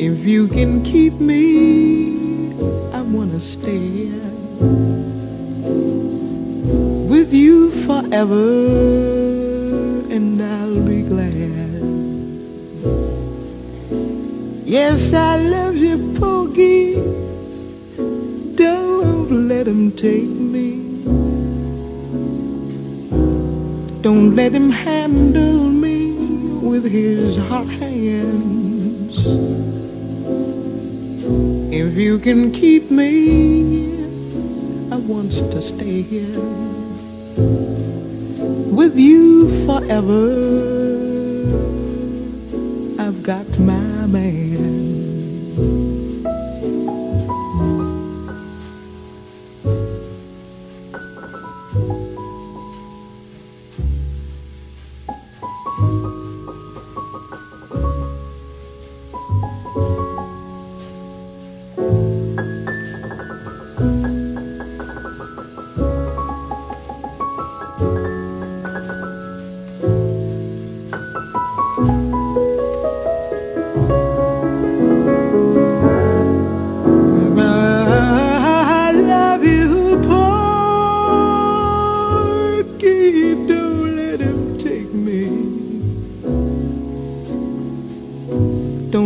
If you can keep me, I wanna stay with you forever and I'll be glad. Yes, I love you, Pokey. Don't let him take me. Don't let him handle me with his hot hands. You can keep me, I want to stay here with you forever. I've got my man.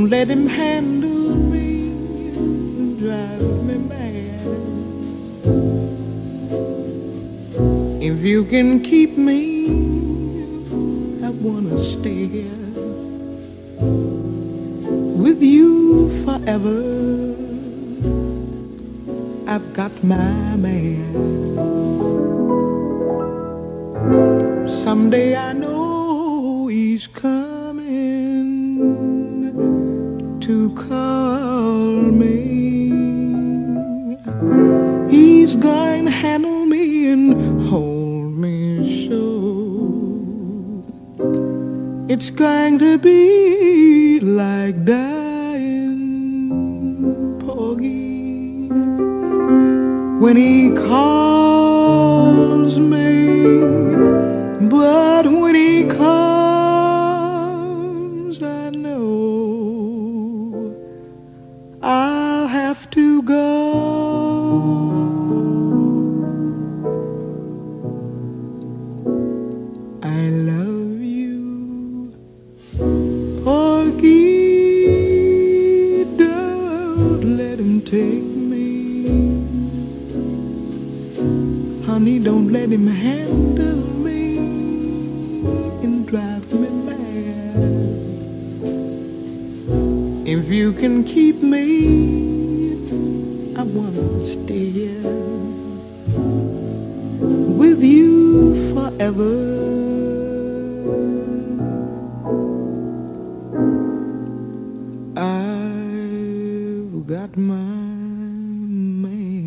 Don't let him handle me and drive me mad. If you can keep me, I wanna stay here with you forever. I've got my man. Someday I know It's going to be like dying, Porgy when he calls me. But you can keep me, I wanna stay here with you forever. I've got my man.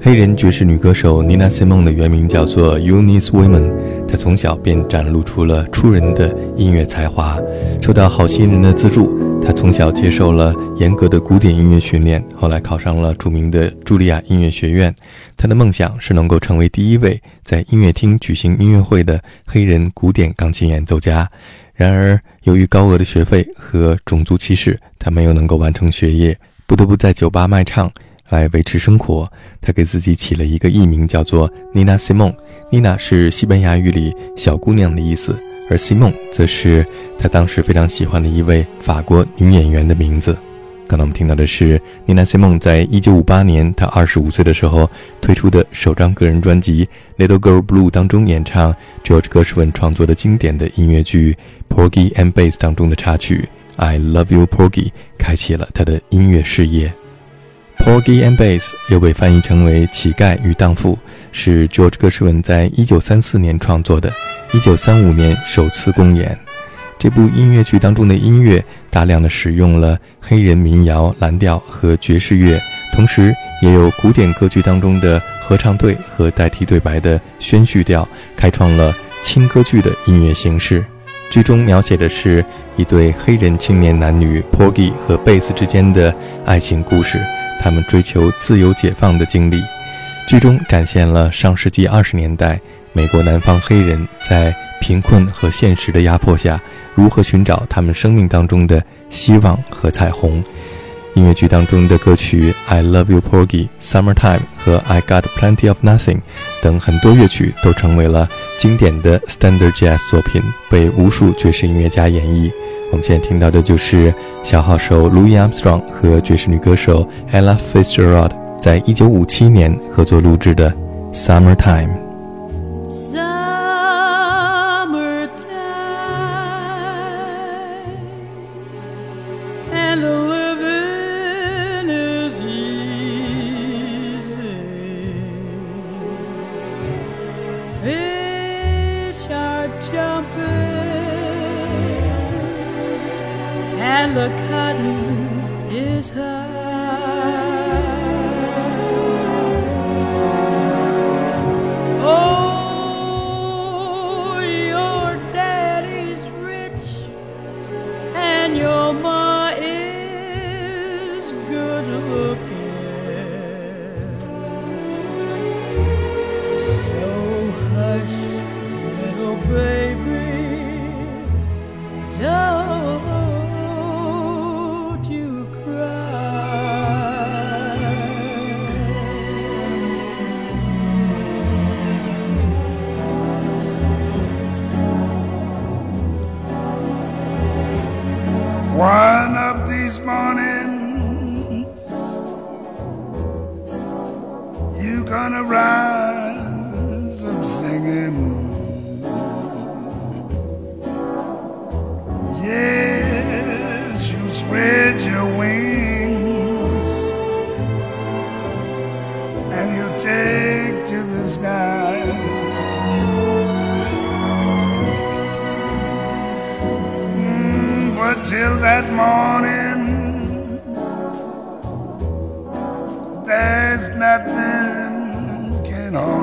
黑人爵士女歌手 Nina Simone 的原名叫做 Eunice Wyman， 他从小便展露出了出人的音乐才华。受到好心人的资助，他从小接受了严格的古典音乐训练，后来考上了著名的茱莉亚音乐学院。他的梦想是能够成为第一位在音乐厅举行音乐会的黑人古典钢琴演奏家。然而，由于高额的学费和种族歧视，他没有能够完成学业，不得不在酒吧卖唱。来维持生活，他给自己起了一个艺名，叫做 Nina Simon。Nina 是西班牙语里“小姑娘”的意思，而 Simon 则是他当时非常喜欢的一位法国女演员的名字。刚才我们听到的是 Nina Simon 在1958年她25岁的时候推出的首张个人专辑《Little Girl Blue》当中演唱 George Gershwin 创作的经典的音乐剧《Porgy and Bess》当中的插曲《I Love You Porgy》开启了他的音乐事业。Porgy and Bess 又被翻译成为乞丐与荡妇，是 George Gershwin 在一九三四年创作的，一九三五年首次公演。这部音乐剧当中的音乐大量的使用了黑人民谣、蓝调和爵士乐，同时也有古典歌剧当中的合唱队和代替对白的宣叙调，开创了轻歌剧的音乐形式。剧中描写的是一对黑人青年男女 Porgy 和贝斯之间的爱情故事，他们追求自由解放的经历。剧中展现了上世纪二十年代美国南方黑人在贫困和现实的压迫下，如何寻找他们生命当中的希望和彩虹。音乐剧当中的歌曲《I Love You Porgy》、《Summertime》和《I Got Plenty of Nothing》等很多乐曲都成为了经典的 Standard Jazz 作品，被无数爵士音乐家演绎。我们现在听到的就是小号手 Louis Armstrong 和爵士女歌手 Ella Fitzgerald 在一九五七年合作录制的《Summertime》。Singing. Yes, you spread your wings and you take to the sky. Mm, but till that morning, there's nothing can harm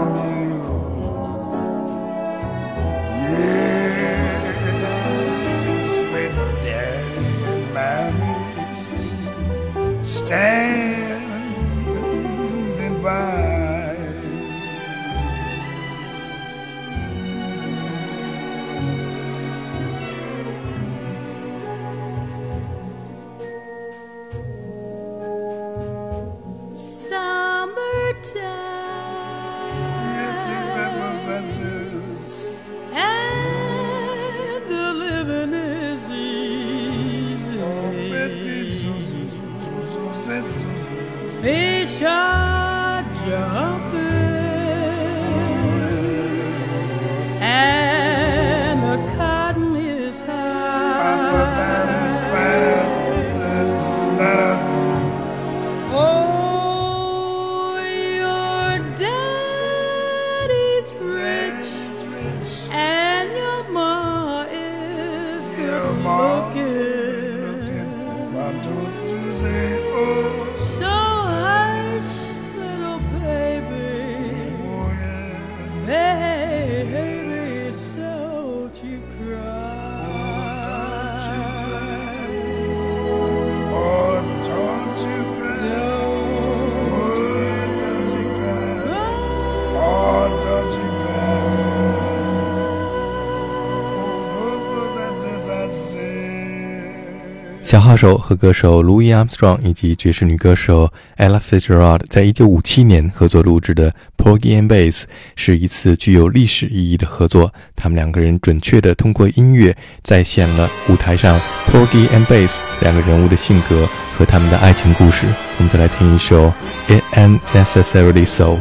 小号手和歌手 Louis Armstrong 以及爵士女歌手 Ella Fitzgerald 在一九五七年合作录制的《Porgy and Bess》是一次具有历史意义的合作。他们两个人准确地通过音乐再现了舞台上 Porgy and Bess 两个人物的性格和他们的爱情故事。我们再来听一首《It Ain't Necessarily So》。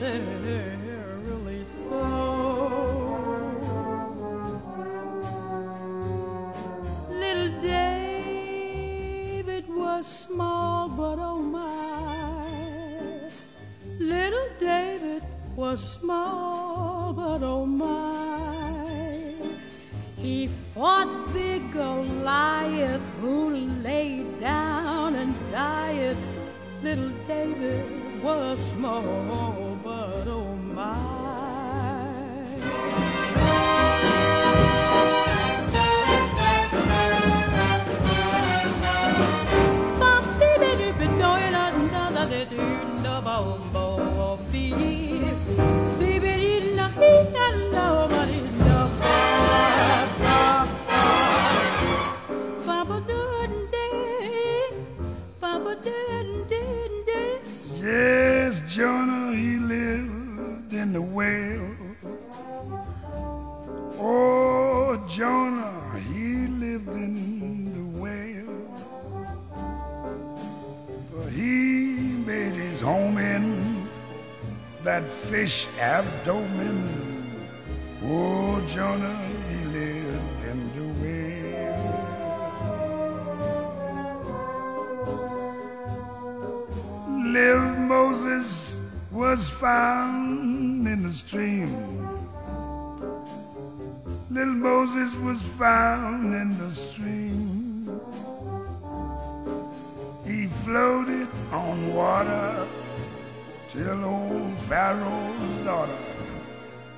Necessarily fish abdomen. Oh, Jonah, he lived in the whale. Little Moses was found in the stream. Little Moses was found in the stream. He floated on water till old Pharaoh's daughter.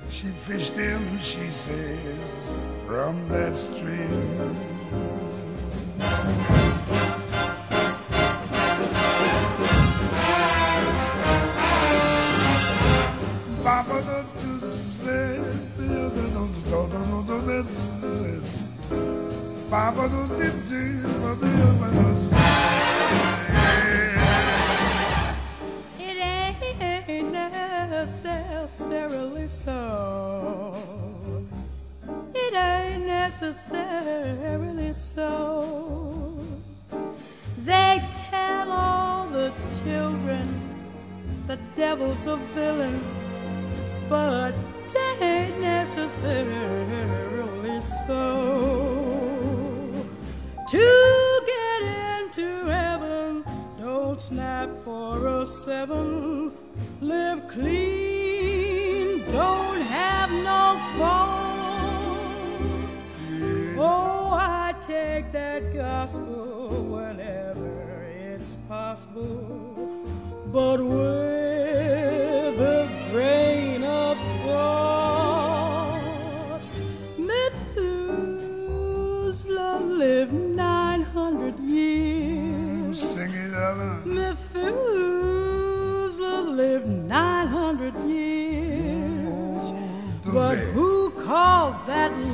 She fished him, she says, from that stream. It devil's a villain, but ain't necessarily so. To get into heaven, don't snap for a seven. Live clean, don't have no fault. Oh, I take that gospel whenever it's possible, but with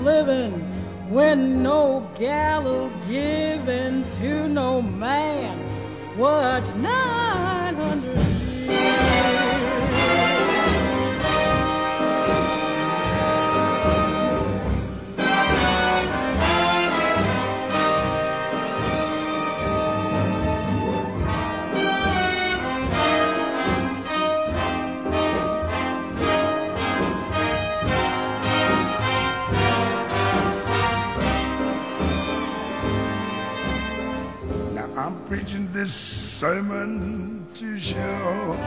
living when no gallows given to no man? What's 900 this sermon to show.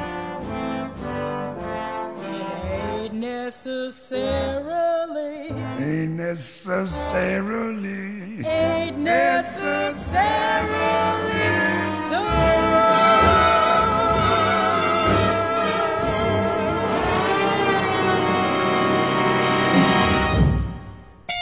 Ain't necessarily, ain't necessarily. Ain't necessarily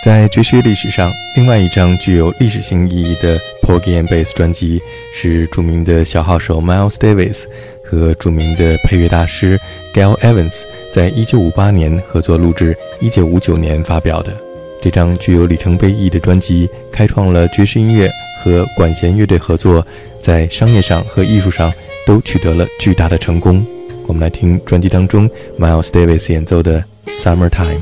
在爵士乐历史上，另外一张具有历史性意义的 Porgy and Bess 专辑是著名的小号手 Miles Davis 和著名的配乐大师 Gail Evans 在1958年合作录制，1959年发表的。这张具有里程碑意义的专辑，开创了爵士音乐和管弦乐队合作在商业上和艺术上都取得了巨大的成功。我们来听专辑当中 Miles Davis 演奏的《Summertime》。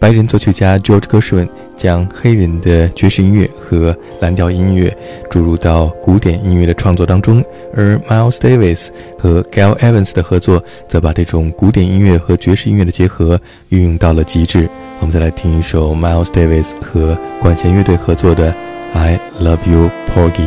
白人作曲家 George Gershwin 将黑人的爵士音乐和蓝调音乐注入到古典音乐的创作当中，而 Miles Davis 和 Gail Evans 的合作则把这种古典音乐和爵士音乐的结合运用到了极致。我们再来听一首 Miles Davis 和管弦乐队合作的《I Love You Porgy》。